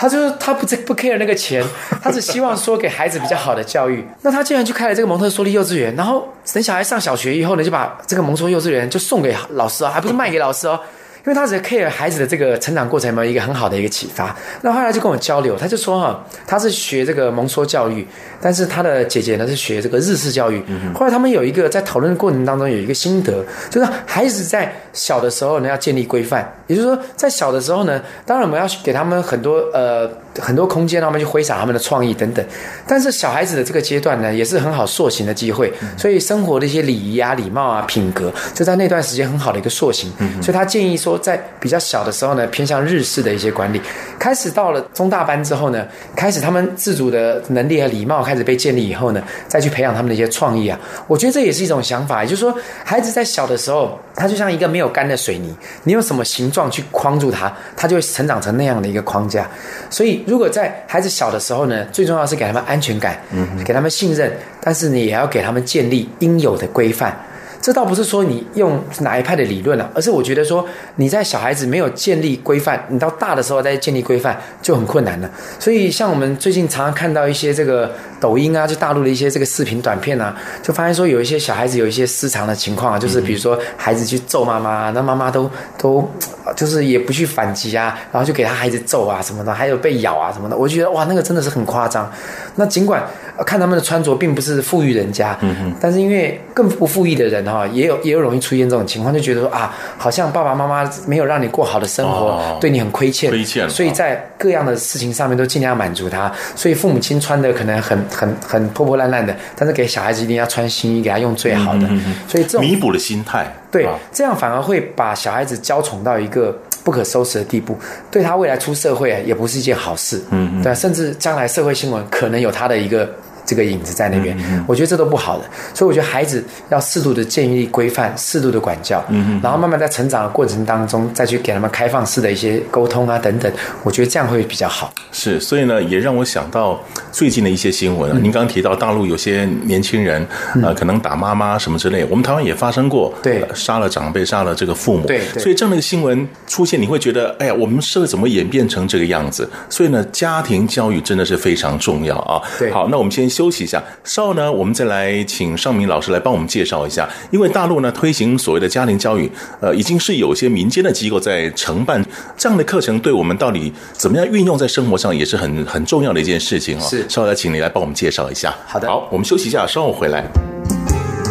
他就是他不不 care 那个钱，他只希望说给孩子比较好的教育。那他竟然去开了这个蒙特梭利幼稚园，然后等小孩上小学以后呢，就把这个蒙梭幼稚园就送给老师哦，还不是卖给老师哦。因为他只 care 孩子的这个成长过程有没有一个很好的一个启发，那后来就跟我交流，他就说哈，他是学这个蒙梭教育，但是他的姐姐呢是学这个日式教育。后来他们有一个在讨论的过程当中有一个心得，就是孩子在小的时候呢要建立规范，也就是说在小的时候呢，当然我们要给他们很多呃很多空间让他们去挥洒他们的创意等等，但是小孩子的这个阶段呢也是很好塑形的机会，所以生活的一些礼仪啊、礼貌啊、品格就在那段时间很好的一个塑形，所以他建议说。在比较小的时候呢，偏向日式的一些管理，开始到了中大班之后呢，开始他们自主的能力和礼貌开始被建立以后呢，再去培养他们的一些创意啊，我觉得这也是一种想法，也就是说，孩子在小的时候，他就像一个没有干的水泥，你用什么形状去框住它，它就会成长成那样的一个框架。所以，如果在孩子小的时候呢，最重要是给他们安全感，嗯，给他们信任，但是你也要给他们建立应有的规范。这倒不是说你用哪一派的理论啊，而是我觉得说你在小孩子没有建立规范，你到大的时候再建立规范就很困难了。所以像我们最近常常看到一些这个抖音啊，就大陆的一些这个视频短片啊，就发现说有一些小孩子有一些失常的情况啊，就是比如说孩子去揍妈妈，那妈妈都都就是也不去反击啊，然后就给他孩子揍啊什么的，还有被咬啊什么的，我就觉得哇，那个真的是很夸张。那尽管看他们的穿着并不是富裕人家，嗯哼，但是因为更不富裕的人哈，也有也有容易出现这种情况，就觉得说啊，好像爸爸妈妈没有让你过好的生活，哦、对你很亏欠，亏欠，所以在各样的事情上面都尽量满足他。所以父母亲穿的可能很很很破破烂烂的，但是给小孩子一定要穿新衣，给他用最好的。嗯、哼所以这种弥补的心态，对，这样反而会把小孩子娇宠到一个不可收拾的地步，对他未来出社会也不是一件好事。嗯嗯，对，甚至将来社会新闻可能有他的一个。这个影子在那边，我觉得这都不好的，所以我觉得孩子要适度的建立规范，适度的管教，嗯嗯，然后慢慢在成长的过程当中，再去给他们开放式的一些沟通啊等等，我觉得这样会比较好。是，所以呢，也让我想到最近的一些新闻啊。嗯、您刚刚提到大陆有些年轻人，嗯、呃，可能打妈妈什么之类，我们台湾也发生过，对、呃，杀了长辈，杀了这个父母，对，对，所以这样的一个新闻出现，你会觉得，哎呀，我们社会怎么演变成这个样子？所以呢，家庭教育真的是非常重要啊。对，好，那我们先休息一下。稍后呢，我们再来请尚明老师来帮我们介绍一下，因为大陆呢推行所谓的家庭教育，呃，已经是有些民间的机构在承办这样的课程，对我们到底怎么样运用在生活上也是很很重要的一件事情啊、哦。是，稍后来请你来帮我们介绍一下。好的，好，我们休息一下，稍后回来。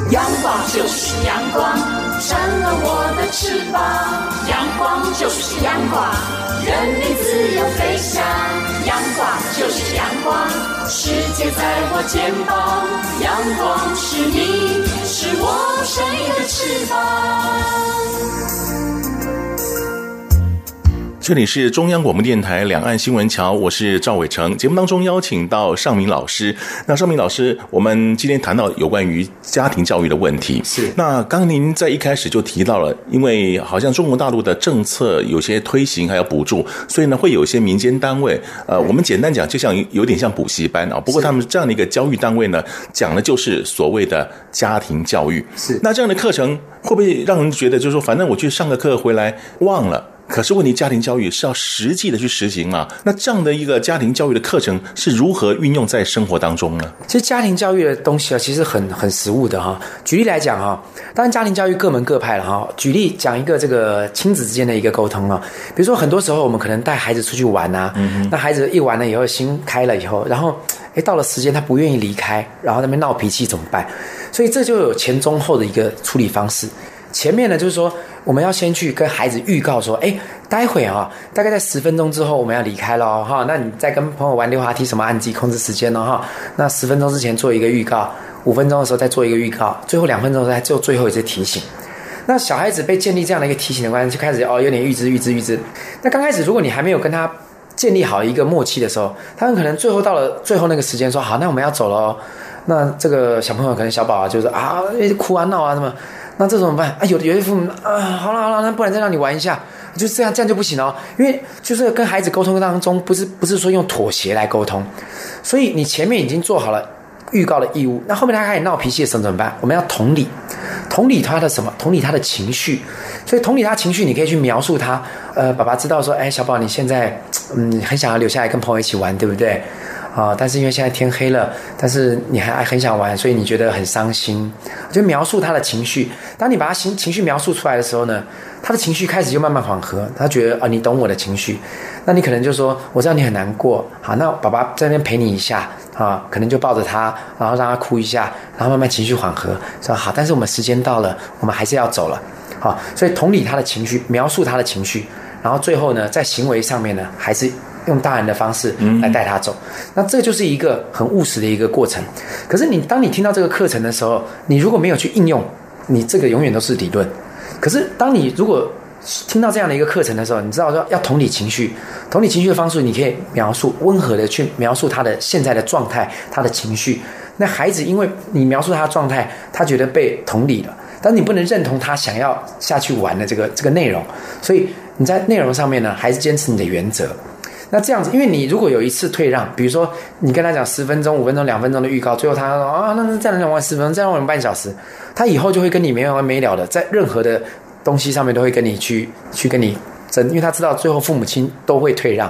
阳光就是阳光，闪了我的翅膀。阳光就是阳光，世界在我肩膀。阳光是你，是我生命的翅膀。这里是中央广播电台两岸新闻桥，我是赵伟成。节目当中邀请到尚明老师。那尚明老师，我们今天谈到有关于家庭教育的问题。是。那刚刚您在一开始就提到了，因为好像中国大陆的政策有些推行还有补助，所以呢会有一些民间单位，呃，我们简单讲，就像有点像补习班啊。不过他们这样的一个教育单位呢，讲的就是所谓的家庭教育。是。那这样的课程会不会让人觉得，就是说，反正我去上个课回来忘了？可是问题，家庭教育是要实际的去实行啊。那这样的一个家庭教育的课程是如何运用在生活当中呢？其实家庭教育的东西啊，其实很很实务的哈。举例来讲哈，当然家庭教育各门各派了哈。举例讲一个这个亲子之间的一个沟通啊，比如说很多时候我们可能带孩子出去玩啊，嗯、那孩子一玩了以后心开了以后，然后诶到了时间他不愿意离开，然后在那边闹脾气怎么办？所以这就有前中后的一个处理方式。前面呢，就是说我们要先去跟孩子预告说，哎，待会啊，大概在十分钟之后我们要离开了哈。那你再跟朋友玩溜滑梯什么，按自己控制时间了哈。那十分钟之前做一个预告，五分钟的时候再做一个预告，最后两分钟再做最后一次提醒。那小孩子被建立这样的一个提醒的关系，就开始哦有点预知预知预知。那刚开始如果你还没有跟他建立好一个默契的时候，他们可能最后到了最后那个时间说好，那我们要走了。哦那这个小朋友可能小宝啊，就是啊，哭啊闹啊什么。那这怎么办啊？有的有些父母啊，好了好了，那不然再让你玩一下，就这样这样就不行哦。因为就是跟孩子沟通当中，不是不是说用妥协来沟通，所以你前面已经做好了预告的义务，那后面他开始闹脾气的时候怎么办？我们要同理，同理他的什么？同理他的情绪。所以同理他情绪，你可以去描述他。呃，爸爸知道说，哎，小宝你现在嗯很想要留下来跟朋友一起玩，对不对？啊！但是因为现在天黑了，但是你还很想玩，所以你觉得很伤心。就描述他的情绪。当你把他情情绪描述出来的时候呢，他的情绪开始就慢慢缓和。他觉得啊，你懂我的情绪。那你可能就说，我知道你很难过。好，那爸爸在那边陪你一下啊，可能就抱着他，然后让他哭一下，然后慢慢情绪缓和。说好，但是我们时间到了，我们还是要走了。好，所以同理他的情绪，描述他的情绪，然后最后呢，在行为上面呢，还是。用大人的方式来带他走，那这就是一个很务实的一个过程。可是你当你听到这个课程的时候，你如果没有去应用，你这个永远都是理论。可是当你如果听到这样的一个课程的时候，你知道说要同理情绪，同理情绪的方式，你可以描述温和的去描述他的现在的状态，他的情绪。那孩子因为你描述他的状态，他觉得被同理了，但你不能认同他想要下去玩的这个这个内容，所以你在内容上面呢，还是坚持你的原则。那这样子，因为你如果有一次退让，比如说你跟他讲十分钟、五分钟、两分钟的预告，最后他说啊，那那再让我玩十分钟，再让我们半小时，他以后就会跟你没完没了的，在任何的东西上面都会跟你去去跟你争，因为他知道最后父母亲都会退让，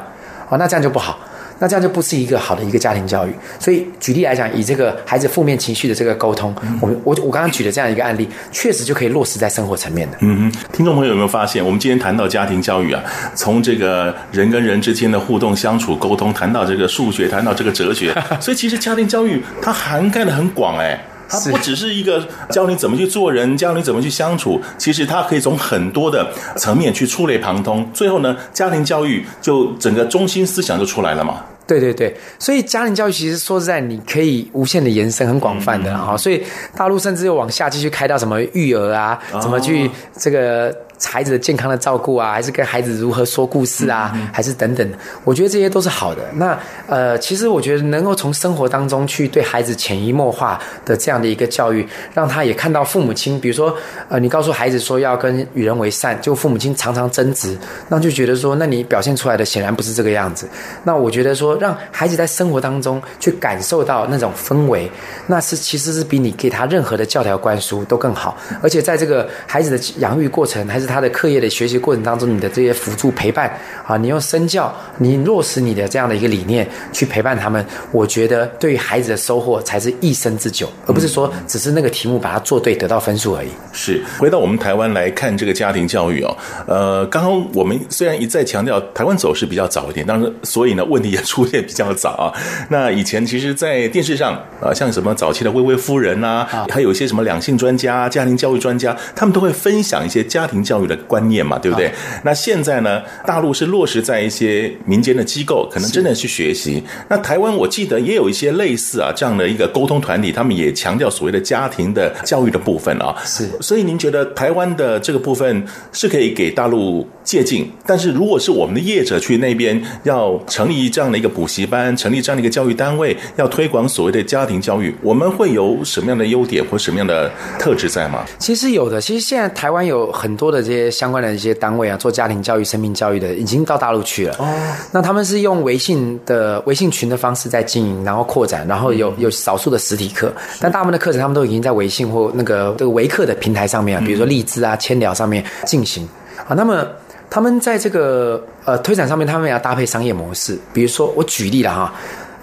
啊，那这样就不好。那这样就不是一个好的一个家庭教育。所以举例来讲，以这个孩子负面情绪的这个沟通，我我我刚刚举的这样一个案例，确实就可以落实在生活层面的。嗯哼，听众朋友有没有发现，我们今天谈到家庭教育啊，从这个人跟人之间的互动、相处、沟通，谈到这个数学，谈到这个哲学，所以其实家庭教育它涵盖的很广哎。它不只是一个教你怎么去做人，教你怎么去相处，其实它可以从很多的层面去触类旁通。最后呢，家庭教育就整个中心思想就出来了嘛。对对对，所以家庭教育其实说实在，你可以无限的延伸，很广泛的哈。所以大陆甚至又往下继续开到什么育儿啊，怎么去这个。孩子的健康的照顾啊，还是跟孩子如何说故事啊，嗯嗯、还是等等，我觉得这些都是好的。那呃，其实我觉得能够从生活当中去对孩子潜移默化的这样的一个教育，让他也看到父母亲，比如说呃，你告诉孩子说要跟与人为善，就父母亲常常争执，那就觉得说，那你表现出来的显然不是这个样子。那我觉得说，让孩子在生活当中去感受到那种氛围，那是其实是比你给他任何的教条灌输都更好。而且在这个孩子的养育过程，还是他的课业的学习过程当中，你的这些辅助陪伴啊，你用身教，你落实你的这样的一个理念去陪伴他们，我觉得对于孩子的收获才是一生之久，而不是说只是那个题目把它做对得到分数而已。是回到我们台湾来看这个家庭教育哦，呃，刚刚我们虽然一再强调台湾走势比较早一点，但是所以呢问题也出现比较早啊。那以前其实，在电视上啊，像什么早期的薇薇夫人呐、啊，还有一些什么两性专家、家庭教育专家，他们都会分享一些家庭教教育的观念嘛，对不对？啊、那现在呢，大陆是落实在一些民间的机构，可能真的去学习。那台湾我记得也有一些类似啊这样的一个沟通团体，他们也强调所谓的家庭的教育的部分啊。是，所以您觉得台湾的这个部分是可以给大陆借鉴，但是如果是我们的业者去那边要成立这样的一个补习班，成立这样的一个教育单位，要推广所谓的家庭教育，我们会有什么样的优点或什么样的特质在吗？其实有的，其实现在台湾有很多的这些相关的一些单位啊，做家庭教育、生命教育的，已经到大陆去了。哦，那他们是用微信的微信群的方式在经营，然后扩展，然后有有少数的实体课，但大部分的课程他们都已经在微信或那个这个微课的平台上面啊，比如说荔枝啊、千聊上面进行啊。那么他们在这个呃推展上面，他们也要搭配商业模式，比如说我举例了哈，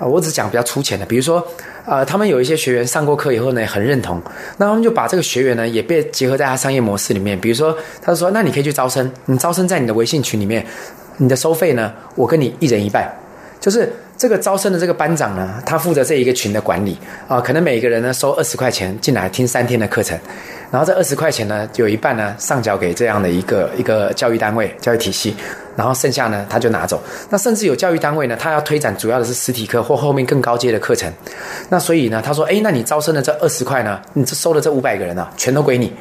啊，我只讲比较粗浅的，比如说。呃，他们有一些学员上过课以后呢，很认同，那他们就把这个学员呢也被结合在他商业模式里面。比如说，他说，那你可以去招生，你招生在你的微信群里面，你的收费呢，我跟你一人一半，就是这个招生的这个班长呢，他负责这一个群的管理。啊、可能每个人呢收二十块钱进来听三天的课程，然后这二十块钱呢，有一半呢上缴给这样的一个一个教育单位、教育体系。然后剩下呢，他就拿走。那甚至有教育单位呢，他要推展主要的是实体课或后面更高阶的课程。那所以呢，他说：“哎，那你招生的这二十块呢，你这收的这五百个人啊，全都归你。”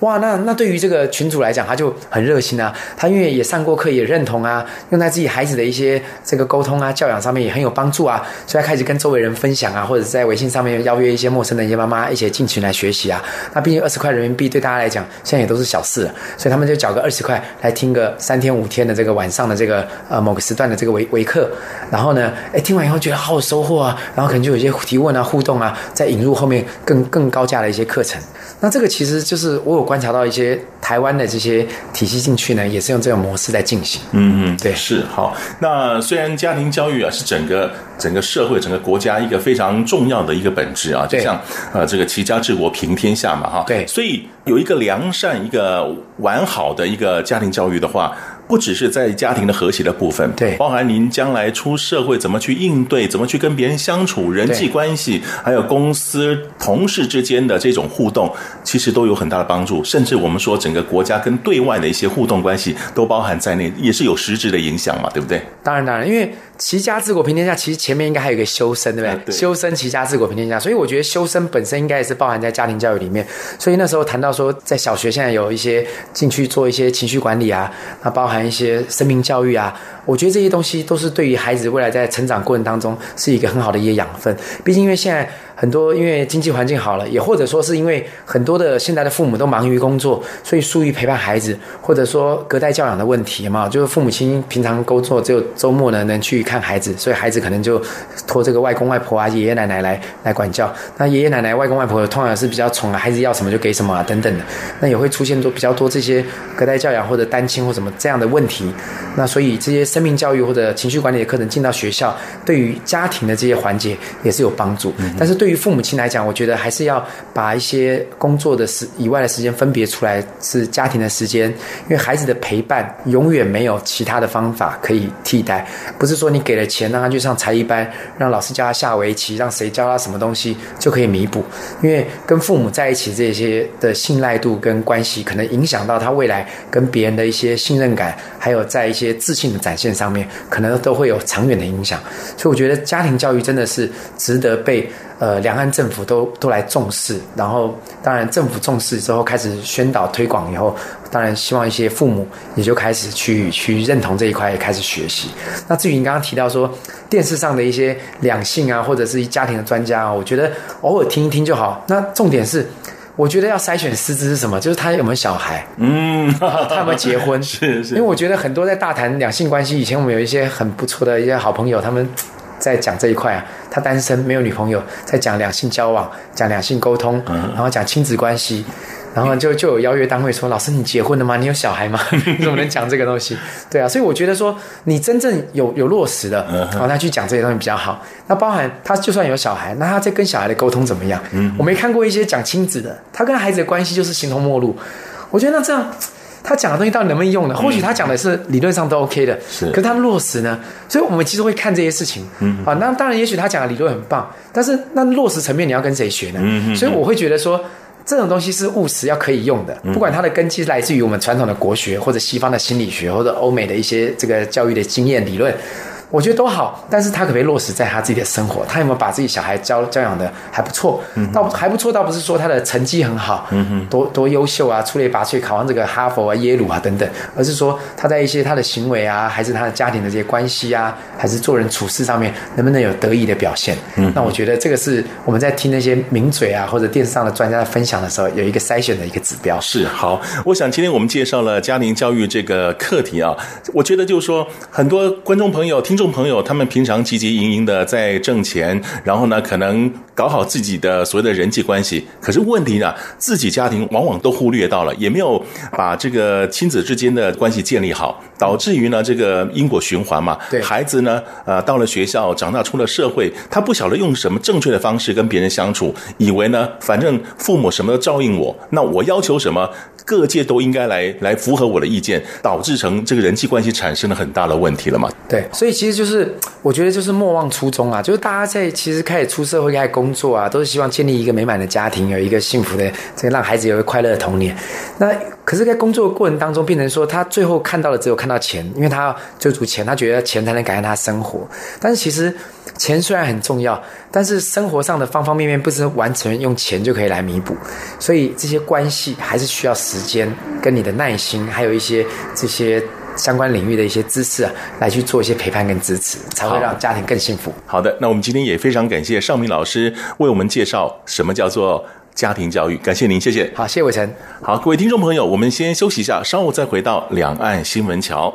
哇，那那对于这个群主来讲，他就很热心啊。他因为也上过课，也认同啊，用在自己孩子的一些这个沟通啊、教养上面也很有帮助啊，所以他开始跟周围人分享啊，或者在微信上面邀约一些陌生的一些妈妈一起进群来学习啊。那毕竟二十块人民币对大家来讲，现在也都是小事，所以他们就缴个二十块来听个三天五天的这个晚上的这个呃某个时段的这个微微课。然后呢，哎，听完以后觉得好有收获啊，然后可能就有一些提问啊、互动啊，再引入后面更更高价的一些课程。那这个其实就是我有观察到一些台湾的这些体系进去呢，也是用这种模式在进行。嗯嗯，对，是好。那虽然家庭教育啊是整个整个社会、整个国家一个非常重要的一个本质啊，就像呃这个齐家治国平天下嘛，哈。对，所以有一个良善、一个完好的一个家庭教育的话。不只是在家庭的和谐的部分，对，包含您将来出社会怎么去应对，怎么去跟别人相处，人际关系，还有公司同事之间的这种互动，其实都有很大的帮助。甚至我们说整个国家跟对外的一些互动关系都包含在内，也是有实质的影响嘛，对不对？当然，当然，因为。齐家治国平天下，其实前面应该还有一个修身，对不对？对，修身齐家治国平天下，所以我觉得修身本身应该也是包含在家庭教育里面。所以那时候谈到说，在小学现在有一些进去做一些情绪管理啊，那包含一些生命教育啊，我觉得这些东西都是对于孩子未来在成长过程当中是一个很好的一些养分。毕竟因为现在。很多因为经济环境好了，也或者说是因为很多的现在的父母都忙于工作，所以疏于陪伴孩子，或者说隔代教养的问题嘛，就是父母亲平常工作只有周末呢能去看孩子，所以孩子可能就托这个外公外婆啊、爷爷奶奶来来管教。那爷爷奶奶、外公外婆通常是比较宠啊，孩子要什么就给什么啊等等的，那也会出现多比较多这些隔代教养或者单亲或什么这样的问题。那所以这些生命教育或者情绪管理的课程进到学校，对于家庭的这些环节也是有帮助。但是对对于父母亲来讲，我觉得还是要把一些工作的时以外的时间分别出来，是家庭的时间。因为孩子的陪伴永远没有其他的方法可以替代。不是说你给了钱让他去上才艺班，让老师教他下围棋，让谁教他什么东西就可以弥补。因为跟父母在一起这些的信赖度跟关系，可能影响到他未来跟别人的一些信任感，还有在一些自信的展现上面，可能都会有长远的影响。所以我觉得家庭教育真的是值得被。呃，两岸政府都都来重视，然后当然政府重视之后开始宣导推广以后，当然希望一些父母也就开始去去认同这一块，也开始学习。那至于你刚刚提到说电视上的一些两性啊，或者是家庭的专家啊，我觉得偶尔听一听就好。那重点是，我觉得要筛选师资是什么？就是他有没有小孩，嗯，他有没有结婚？是是。因为我觉得很多在大谈两性关系，以前我们有一些很不错的一些好朋友，他们。在讲这一块啊，他单身没有女朋友，在讲两性交往，讲两性沟通，然后讲亲子关系，然后就就有邀约单位说：“老师，你结婚了吗？你有小孩吗？你 怎么能讲这个东西？”对啊，所以我觉得说你真正有有落实的，然后他去讲这些东西比较好。那包含他就算有小孩，那他在跟小孩的沟通怎么样？我没看过一些讲亲子的，他跟孩子的关系就是形同陌路。我觉得那这样。他讲的东西到底能不能用呢？或许他讲的是理论上都 OK 的，是。可是他落实呢？所以我们其实会看这些事情。嗯。啊，那当然，也许他讲的理论很棒，但是那落实层面你要跟谁学呢？嗯。所以我会觉得说，这种东西是务实要可以用的，不管它的根基是来自于我们传统的国学，或者西方的心理学，或者欧美的一些这个教育的经验理论。我觉得都好，但是他可不可以落实在他自己的生活？他有没有把自己小孩教教养的还不错？嗯，倒还不错，倒不是说他的成绩很好，嗯哼，多多优秀啊，出类拔萃，考上这个哈佛啊、耶鲁啊等等，而是说他在一些他的行为啊，还是他的家庭的这些关系啊，还是做人处事上面，能不能有得意的表现？嗯，那我觉得这个是我们在听那些名嘴啊或者电视上的专家在分享的时候，有一个筛选的一个指标。是好，我想今天我们介绍了家庭教育这个课题啊，我觉得就是说很多观众朋友、听众朋友他们。平常汲汲营营的在挣钱，然后呢，可能搞好自己的所谓的人际关系。可是问题呢，自己家庭往往都忽略到了，也没有把这个亲子之间的关系建立好，导致于呢这个因果循环嘛。对，孩子呢，呃，到了学校，长大出了社会，他不晓得用什么正确的方式跟别人相处，以为呢，反正父母什么都照应我，那我要求什么，各界都应该来来符合我的意见，导致成这个人际关系产生了很大的问题了嘛。对，所以其实就是。我觉得就是莫忘初衷啊，就是大家在其实开始出社会、开始工作啊，都是希望建立一个美满的家庭，有一个幸福的，这个让孩子有一个快乐的童年。那可是，在工作的过程当中，变成说他最后看到的只有看到钱，因为他追逐钱，他觉得钱才能改善他生活。但是其实钱虽然很重要，但是生活上的方方面面不是完全用钱就可以来弥补，所以这些关系还是需要时间跟你的耐心，还有一些这些。相关领域的一些知识啊，来去做一些陪伴跟支持，才会让家庭更幸福。好，好的，那我们今天也非常感谢尚明老师为我们介绍什么叫做家庭教育，感谢您，谢谢。好，谢谢伟成。好，各位听众朋友，我们先休息一下，稍后再回到两岸新闻桥。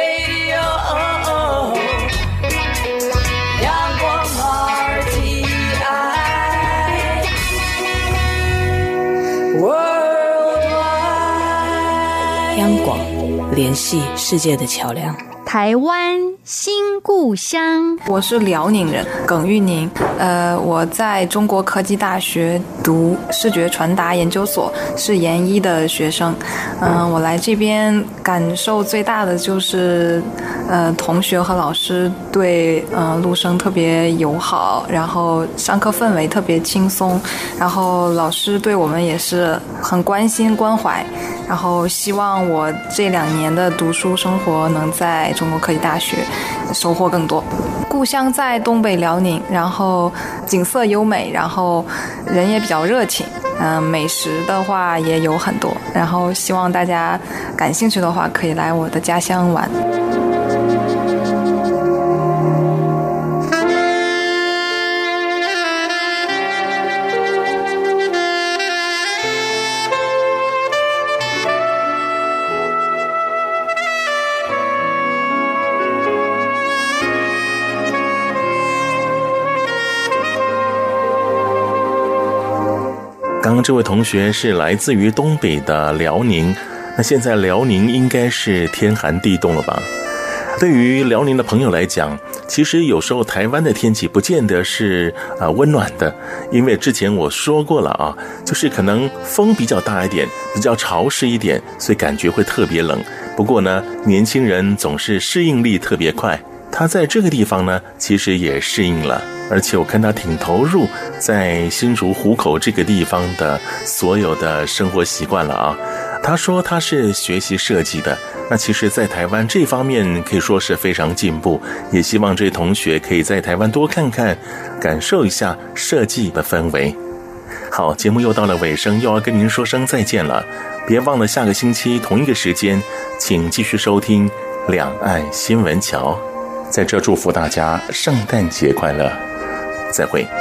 联系世界的桥梁。台湾新故乡，我是辽宁人耿玉宁。呃，我在中国科技大学读视觉传达研究所，是研一的学生。嗯、我来这边感受最大的就是，呃，同学和老师对呃陆生特别友好，然后上课氛围特别轻松，然后老师对我们也是很关心关怀。然后希望我这两年的读书生活能在中国科技大学收获更多。故乡在东北辽宁，然后景色优美，然后人也比较热情。嗯，美食的话也有很多。然后希望大家感兴趣的话，可以来我的家乡玩。刚刚这位同学是来自于东北的辽宁，那现在辽宁应该是天寒地冻了吧？对于辽宁的朋友来讲，其实有时候台湾的天气不见得是啊温暖的，因为之前我说过了啊，就是可能风比较大一点，比较潮湿一点，所以感觉会特别冷。不过呢，年轻人总是适应力特别快，他在这个地方呢，其实也适应了。而且我看他挺投入在新竹湖口这个地方的所有的生活习惯了啊。他说他是学习设计的，那其实，在台湾这方面可以说是非常进步。也希望这位同学可以在台湾多看看，感受一下设计的氛围。好，节目又到了尾声，又要跟您说声再见了。别忘了下个星期同一个时间，请继续收听《两岸新闻桥》。在这祝福大家圣诞节快乐。再会。